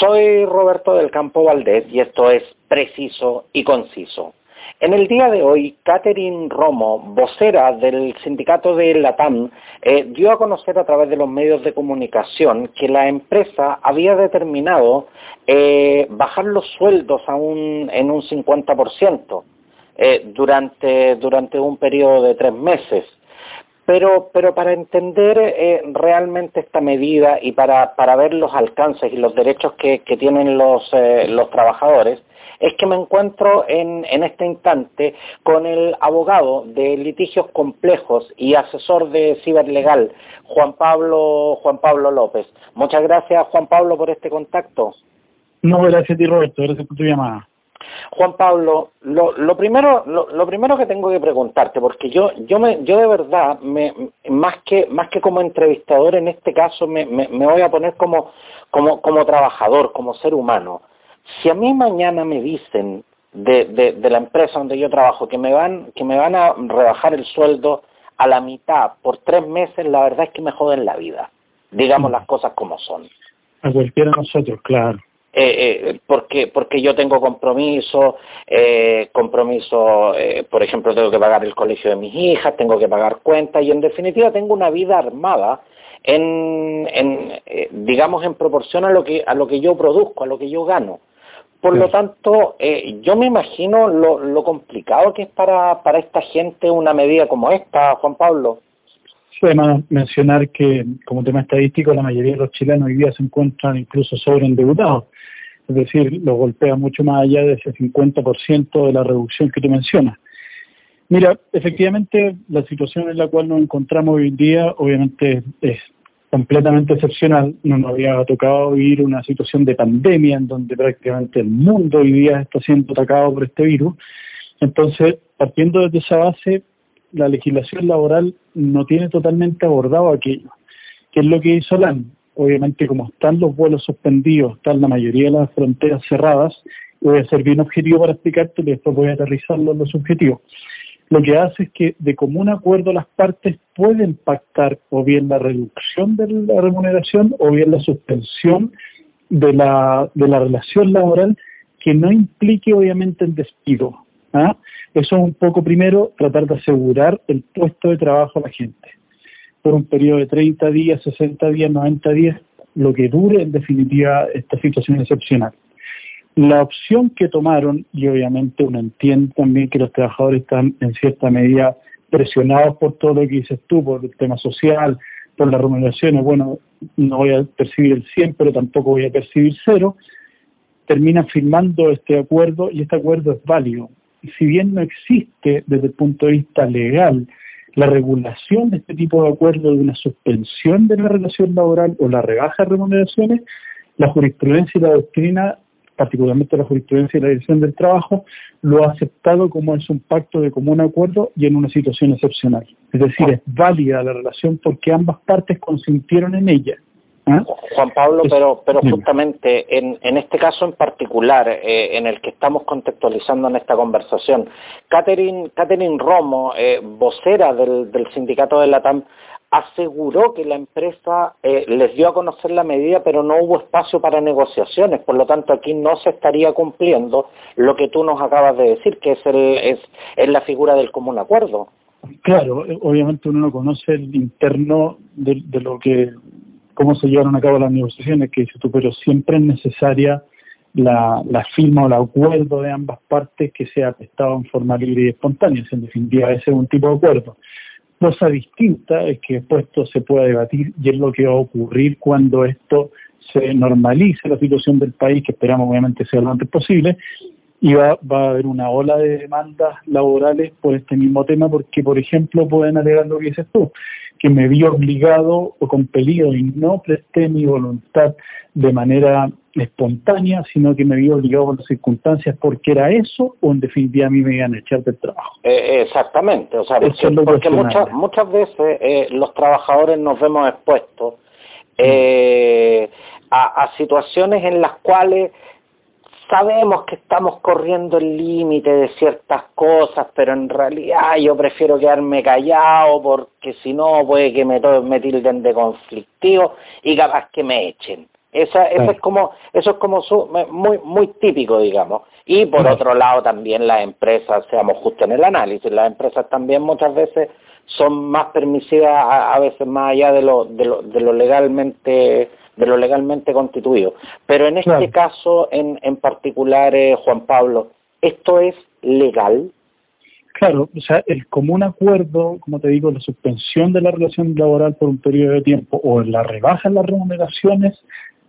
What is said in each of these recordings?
Soy Roberto del Campo Valdés y esto es Preciso y Conciso. En el día de hoy, Catherine Romo, vocera del sindicato de Latam, eh, dio a conocer a través de los medios de comunicación que la empresa había determinado eh, bajar los sueldos en un 50% eh, durante, durante un periodo de tres meses. Pero, pero para entender eh, realmente esta medida y para, para ver los alcances y los derechos que, que tienen los, eh, los trabajadores, es que me encuentro en, en, este instante con el abogado de litigios complejos y asesor de ciberlegal, Juan Pablo, Juan Pablo López. Muchas gracias, Juan Pablo, por este contacto. No, gracias a ti, Roberto. Gracias por tu llamada. Juan Pablo, lo, primero, lo, primero que tengo que preguntarte, porque yo, yo, me, yo de verdad, me, más que, más que como entrevistador en este caso, me voy a poner como, como, como trabajador, como ser humano. Si a mí mañana me dicen de, de, de la empresa donde yo trabajo que me van, que me van a rebajar el sueldo a la mitad por tres meses, la verdad es que me joden la vida. Digamos las cosas como son. A cualquiera de nosotros, claro. Eh, eh, porque porque yo tengo compromiso, eh, compromiso, eh, por ejemplo, tengo que pagar el colegio de mis hijas, tengo que pagar cuentas y en definitiva tengo una vida armada en, en digamos en proporción a lo que a lo que yo produzco, a lo que yo gano. Por sí. lo tanto, yo me imagino lo, lo complicado que es para, para esta gente una medida como esta, Juan Pablo. Además, mencionar que como tema estadístico la mayoría de los chilenos hoy día se encuentran incluso sobreendeudados es decir, lo golpea mucho más allá de ese 50% de la reducción que tú mencionas. Mira, efectivamente, la situación en la cual nos encontramos hoy en día, obviamente, es completamente excepcional. No nos había tocado vivir una situación de pandemia en donde prácticamente el mundo hoy día está siendo atacado por este virus. Entonces, partiendo desde esa base, la legislación laboral no tiene totalmente abordado aquello. ¿Qué es lo que hizo LAN? obviamente como están los vuelos suspendidos, están la mayoría de las fronteras cerradas, voy a ser bien objetivo para explicarte y después voy a aterrizarlo en los objetivos. Lo que hace es que de común acuerdo las partes pueden pactar o bien la reducción de la remuneración o bien la suspensión de la, de la relación laboral que no implique obviamente el despido. ¿ah? Eso es un poco primero tratar de asegurar el puesto de trabajo a la gente por un periodo de 30 días, 60 días, 90 días, lo que dure en definitiva esta situación excepcional. La opción que tomaron, y obviamente uno entiende también que los trabajadores están en cierta medida presionados por todo lo que dices tú, por el tema social, por las remuneraciones, bueno, no voy a percibir el 100, pero tampoco voy a percibir cero, terminan firmando este acuerdo y este acuerdo es válido. Si bien no existe desde el punto de vista legal la regulación de este tipo de acuerdo de una suspensión de la relación laboral o la rebaja de remuneraciones, la jurisprudencia y la doctrina, particularmente la jurisprudencia y la dirección del trabajo, lo ha aceptado como es un pacto de común acuerdo y en una situación excepcional. Es decir, es válida la relación porque ambas partes consintieron en ella. ¿Ah? Juan Pablo, pero pero justamente en, en este caso en particular, eh, en el que estamos contextualizando en esta conversación, Catherine, Catherine Romo, eh, vocera del, del sindicato de la TAM, aseguró que la empresa eh, les dio a conocer la medida, pero no hubo espacio para negociaciones. Por lo tanto, aquí no se estaría cumpliendo lo que tú nos acabas de decir, que es, el, es, es la figura del común acuerdo. Claro, obviamente uno no conoce el interno de, de lo que cómo se llevaron a cabo las negociaciones, que dices tú, pero siempre es necesaria la, firma o el acuerdo de ambas partes que sea prestado en forma libre y espontánea, en definitiva ese es un tipo de acuerdo. Cosa distinta es que después esto se pueda debatir y es lo que va a ocurrir cuando esto se normalice la situación del país, que esperamos obviamente sea lo antes posible, y va, va a haber una ola de demandas laborales por este mismo tema, porque, por ejemplo, pueden alegar lo que dices tú, que me vi obligado o compelido y no presté mi voluntad de manera espontánea, sino que me vi obligado por las circunstancias porque era eso o en definitiva a mí me iban a echar del trabajo. Eh, exactamente, o sea, porque, porque muchas, muchas veces eh, los trabajadores nos vemos expuestos eh, a, a situaciones en las cuales sabemos que estamos corriendo el límite de ciertas cosas, pero en realidad yo prefiero quedarme callado porque si no puede que me, me tilden de conflictivo y capaz que me echen. Esa, eso es como, eso es como muy, muy típico, digamos. Y por otro lado también las empresas, seamos justos en el análisis, las empresas también muchas veces son más permisivas a, veces más allá de lo, de lo, de lo legalmente de lo legalmente constituido. Pero en este caso en, en particular, eh, Juan Pablo, ¿esto es legal? Claro, o sea, el común acuerdo, como te digo, la suspensión de la relación laboral por un periodo de tiempo o la rebaja en las remuneraciones,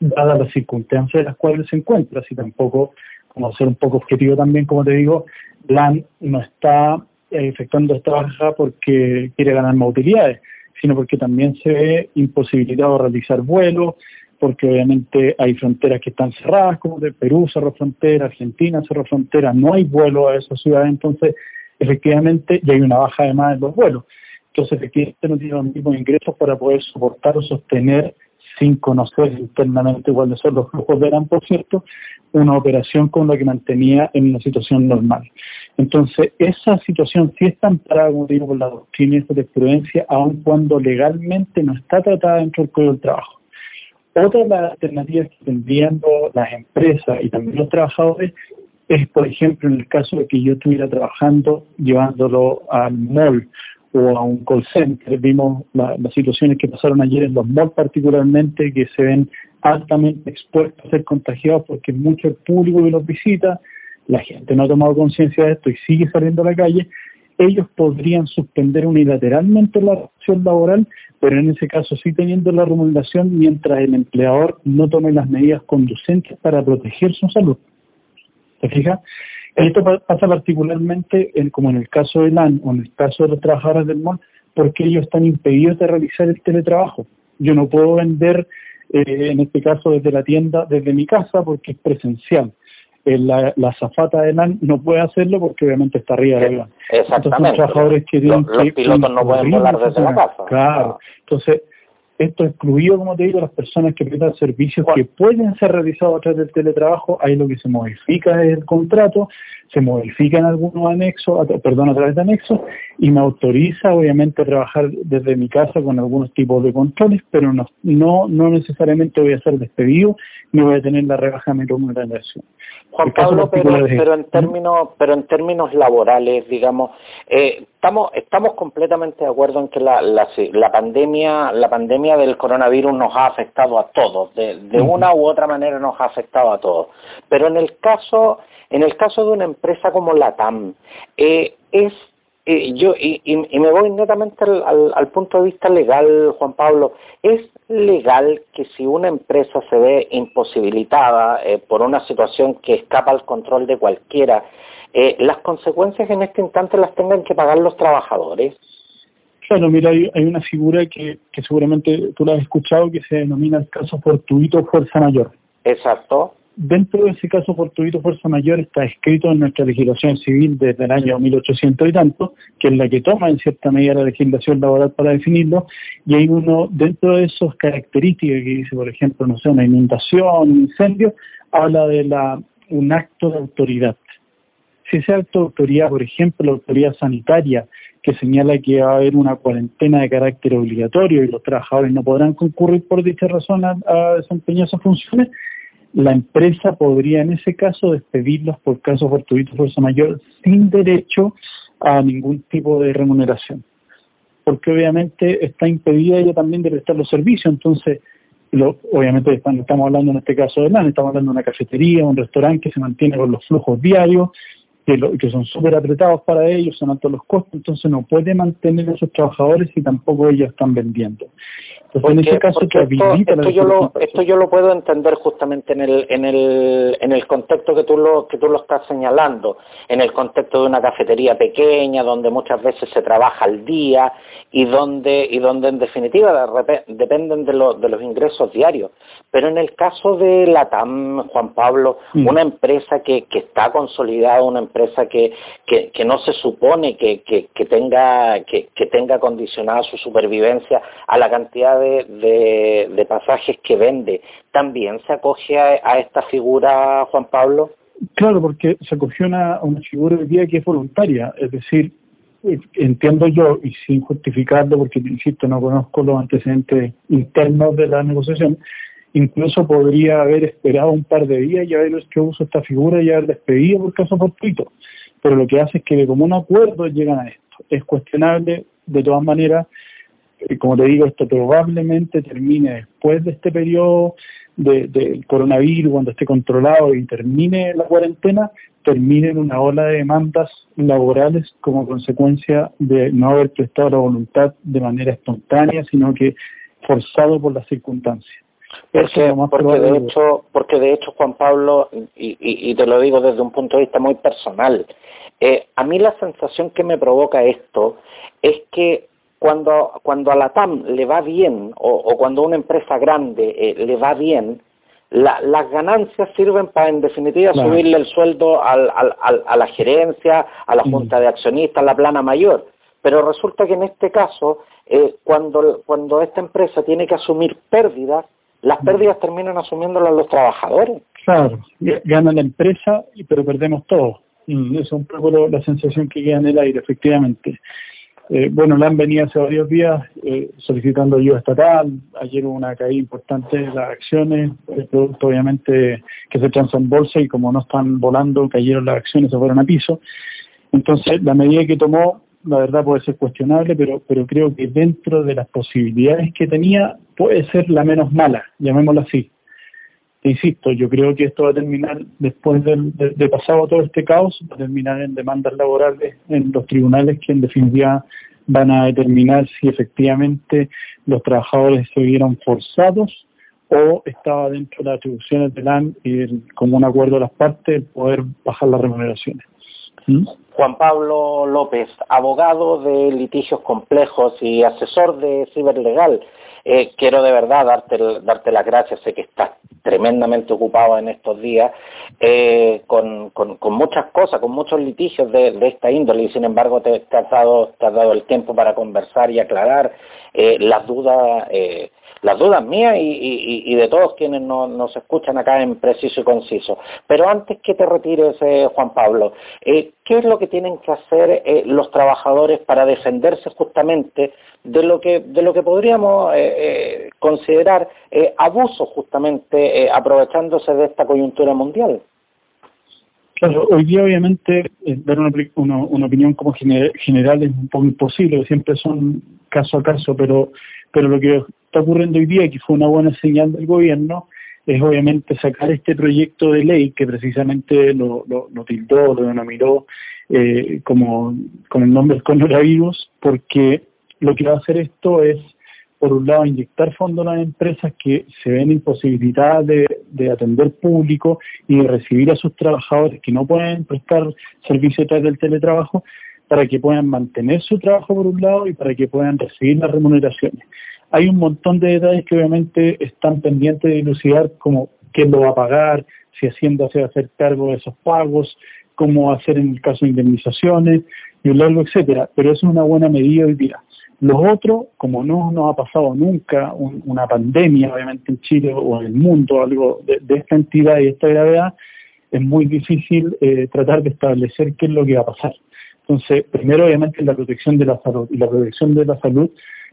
dadas las circunstancias en las cuales se encuentra, si tampoco, como ser un poco objetivo también, como te digo, LAN no está efectuando esta baja porque quiere ganar más utilidades, sino porque también se ve imposibilitado realizar vuelos, porque obviamente hay fronteras que están cerradas, como de Perú cerró frontera, Argentina cerró frontera, no hay vuelo a esas ciudades, entonces efectivamente, y hay una baja además en los vuelos. Entonces, efectivamente, no tiene los mismos ingresos para poder soportar o sostener, sin conocer internamente cuáles son los flujos de por cierto, una operación con la que mantenía en una situación normal. Entonces, esa situación sí está amparada, como digo, por la doctrina de prudencia, aun cuando legalmente no está tratada dentro del Código del Trabajo. Otra de las alternativas que tendrían las empresas y también los trabajadores es, por ejemplo, en el caso de que yo estuviera trabajando llevándolo al mall o a un call center. Vimos las situaciones que pasaron ayer en los malls particularmente, que se ven altamente expuestos a ser contagiados porque mucho el público que los visita, la gente no ha tomado conciencia de esto y sigue saliendo a la calle, ellos podrían suspender unilateralmente la relación laboral, pero en ese caso sí teniendo la remuneración mientras el empleador no tome las medidas conducentes para proteger su salud. ¿Se fija? Esto pasa particularmente, en, como en el caso de LAN o en el caso de los trabajadores del MON, porque ellos están impedidos de realizar el teletrabajo. Yo no puedo vender, eh, en este caso desde la tienda, desde mi casa, porque es presencial. Eh, la, la zafata de LAN no puede hacerlo porque obviamente está arriba de LAN. Exactamente. trabajadores que los, los pilotos no pueden volar desde la casa. Claro. Entonces, esto excluido, como te digo, las personas que prestan servicios que pueden ser realizados a través del teletrabajo, ahí lo que se modifica es el contrato, se modifica en algunos anexos, perdón, a través de anexos, y me autoriza obviamente a trabajar desde mi casa con algunos tipos de controles, pero no, no, no necesariamente voy a ser despedido ni voy a tener la rebaja de mi remuneración. Juan Pablo, pero, en términos, pero en términos laborales, digamos, eh, estamos estamos completamente de acuerdo en que la, la, la, pandemia la pandemia del coronavirus nos ha afectado a todos, de, de una u otra manera nos ha afectado a todos. Pero en el caso en el caso de una empresa como la TAM, eh, es eh, yo y, y, me voy netamente al, al, punto de vista legal, Juan Pablo, ¿es legal que si una empresa se ve imposibilitada eh, por una situación que escapa al control de cualquiera, eh, las consecuencias en este instante las tengan que pagar los trabajadores? Claro, mira, hay, hay una figura que, que seguramente tú la has escuchado que se denomina el caso fortuito fuerza mayor. Exacto. Dentro de ese caso fortuito fuerza mayor está escrito en nuestra legislación civil desde el año 1800 y tanto, que es la que toma en cierta medida la legislación laboral para definirlo, y hay uno, dentro de esas características que dice, por ejemplo, no sé, una inundación, un incendio, habla de la un acto de autoridad. Si ese acto de autoridad, por ejemplo, la autoridad sanitaria, que señala que va a haber una cuarentena de carácter obligatorio y los trabajadores no podrán concurrir por dicha razón a, a desempeñar esas funciones, la empresa podría en ese caso despedirlos por caso fortuito fuerza mayor sin derecho a ningún tipo de remuneración. Porque obviamente está impedida ella también de prestar los servicios, entonces obviamente estamos hablando en este caso de nada, estamos hablando de una cafetería, un restaurante que se mantiene con los flujos diarios, que, que son súper apretados para ellos, son altos los costos, entonces no puede mantener a esos trabajadores y tampoco ellos están vendiendo. en ese caso esto, yo lo, esto yo lo puedo entender justamente en el, en el, en el contexto que tú lo, que tú lo estás señalando, en el contexto de una cafetería pequeña donde muchas veces se trabaja al día y donde, y donde en definitiva dependen de, de los ingresos diarios. Pero en el caso de la TAM, Juan Pablo, mm. una empresa que, que está consolidada, una empresa empresa que, que, no se supone que, que, tenga, que, tenga condicionada su supervivencia a la cantidad de, de, pasajes que vende, ¿también se acoge a, esta figura, Juan Pablo? Claro, porque se acogió a una figura de día que es voluntaria, es decir, entiendo yo, y sin justificarlo, porque insisto, no conozco los antecedentes internos de la negociación, incluso podría haber esperado un par de días y haber hecho uso esta figura y haber despedido por caso fortuito. Pero lo que hace es que de común acuerdo llegan a esto. Es cuestionable, de todas maneras, como te digo, esto probablemente termine después de este periodo del de coronavirus, cuando esté controlado y termine la cuarentena, termine en una ola de demandas laborales como consecuencia de no haber prestado la voluntad de manera espontánea, sino que forzado por las circunstancias. Porque, porque de hecho, porque de hecho Juan Pablo, y, y, te lo digo desde un punto de vista muy personal, eh, a mí la sensación que me provoca esto es que cuando, cuando a la TAM le va bien, o, cuando a una empresa grande eh, le va bien, las ganancias sirven para, en definitiva, subirle el sueldo al, al, a la gerencia, a la mm. junta de accionistas, a la plana mayor. Pero resulta que en este caso, eh, cuando, cuando esta empresa tiene que asumir pérdidas, las pérdidas terminan asumiéndolas los trabajadores. Claro, gana la empresa, pero perdemos todo. Mm, esa es un poco la sensación que queda en el aire, efectivamente. Eh, bueno, la han venido hace varios días eh, solicitando ayuda estatal. Ayer hubo una caída importante de las acciones, el producto obviamente que se transa en bolsa y como no están volando, cayeron las acciones, se fueron a piso. Entonces, la medida que tomó, la verdad puede ser cuestionable, pero, pero creo que dentro de las posibilidades que tenía, puede ser la menos mala, llamémosla así insisto, yo creo que esto va a terminar, después de, pasado todo este caos, va a terminar en demandas laborales en los tribunales que en definitiva van a determinar si efectivamente los trabajadores se vieron forzados o estaba dentro de las atribuciones del AN y como un acuerdo de las partes poder bajar las remuneraciones. ¿Mm? Juan Pablo López, abogado de litigios complejos y asesor de ciberlegal. Eh, quiero de verdad darte, darte las gracias, sé que estás tremendamente ocupado en estos días, eh, con, muchas cosas, con muchos litigios de, esta índole, y sin embargo te, has dado, te has dado el tiempo para conversar y aclarar eh, las dudas las dudas mías y, de todos quienes nos escuchan acá en Preciso y Conciso. Pero antes que te retires, Juan Pablo, ¿qué es lo que tienen que hacer los trabajadores para defenderse justamente de lo que, de lo que podríamos eh, eh, considerar eh, abuso justamente aprovechándose de esta coyuntura mundial. Claro, hoy día obviamente dar una, opinión como general es un poco imposible, siempre son caso a caso, pero, pero lo que está ocurriendo hoy día, que fue una buena señal del gobierno, es obviamente sacar este proyecto de ley que precisamente lo, lo, lo tildó, lo denominó eh, como con el nombre del coronavirus, porque lo que va a hacer esto es, por un lado, inyectar fondos a las empresas que se ven imposibilitadas de, atender público y de recibir a sus trabajadores que no pueden prestar servicio a través del teletrabajo, para que puedan mantener su trabajo por un lado y para que puedan recibir las remuneraciones. Hay un montón de detalles que obviamente están pendientes de dilucidar, como quién lo va a pagar, si Hacienda se va a hacer cargo de esos pagos, cómo hacer en el caso de indemnizaciones, y un largo etcétera. Pero es una buena medida hoy día. Los otros, como no nos ha pasado nunca una pandemia, obviamente en Chile o en el mundo, algo de, esta entidad y esta gravedad, es muy difícil eh, tratar de establecer qué es lo que va a pasar. Entonces, primero, obviamente, la protección de la salud. Y la protección de la salud,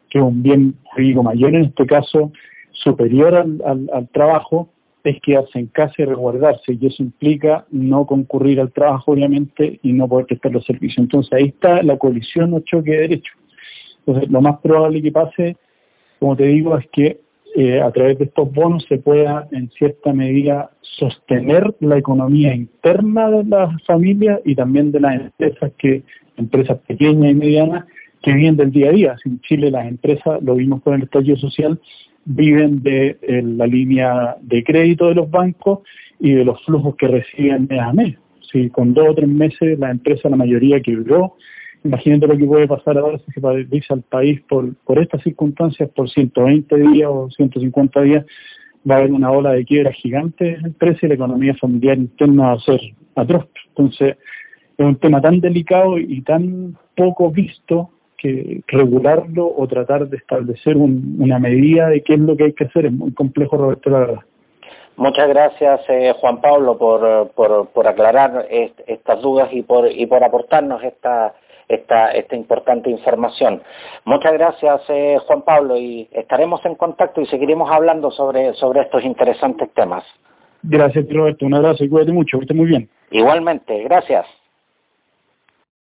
que es un bien jurídico mayor, en este caso, superior al, trabajo, es quedarse en casa y resguardarse. Y eso implica no concurrir al trabajo, obviamente, y no poder prestar los servicios. Entonces, ahí está la colisión o choque de derechos. Entonces, lo más probable que pase, como te digo, es que eh, a través de estos bonos se pueda, en cierta medida, sostener la economía interna de las familias y también de las empresas que empresas pequeñas y medianas que viven del día a día. En Chile las empresas, lo vimos con el estallido social, viven de eh, la línea de crédito de los bancos y de los flujos que reciben mes a mes. Si con dos o tres meses la empresa, la mayoría quebró, Imagínate lo que puede pasar ahora si se paraliza el país por, por estas circunstancias, por 120 días o 150 días, va a haber una ola de quiebra gigante en el precio y la economía familiar interna va a ser atroz. Entonces, es un tema tan delicado y tan poco visto que regularlo o tratar de establecer una medida de qué es lo que hay que hacer es muy complejo, Roberto, la verdad. Muchas gracias, eh, Juan Pablo, por, por, por aclarar estas dudas y por, y por aportarnos esta, esta, esta importante información. Muchas gracias, eh, Juan Pablo, y estaremos en contacto y seguiremos hablando sobre, sobre estos interesantes temas. Gracias, Roberto. Un abrazo y cuídate mucho, que muy bien. Igualmente, gracias.